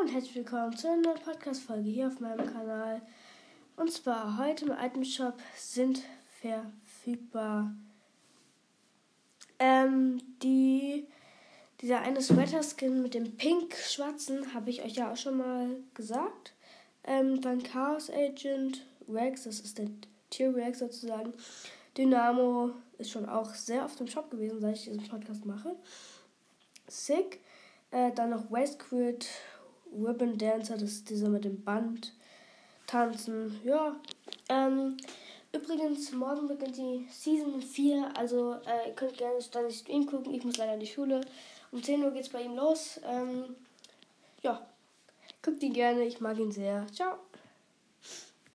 Und herzlich willkommen zu einer neuen Podcast-Folge hier auf meinem Kanal. Und zwar heute im Item Shop sind verfügbar ähm, die, dieser eine Sweater-Skin mit dem pink-schwarzen, habe ich euch ja auch schon mal gesagt. Ähm, dann Chaos Agent, Rex, das ist der T-Rex sozusagen. Dynamo ist schon auch sehr oft im Shop gewesen, seit ich diesen Podcast mache. Sick. Äh, dann noch Westquid, Ribbon Dancer, das ist dieser mit dem Band. Tanzen, ja. Ähm, übrigens, morgen beginnt die Season 4, also äh, ihr könnt gerne dann Stream gucken. Ich muss leider in die Schule. Um 10 Uhr geht es bei ihm los. Ähm, ja, guckt ihn gerne, ich mag ihn sehr. Ciao.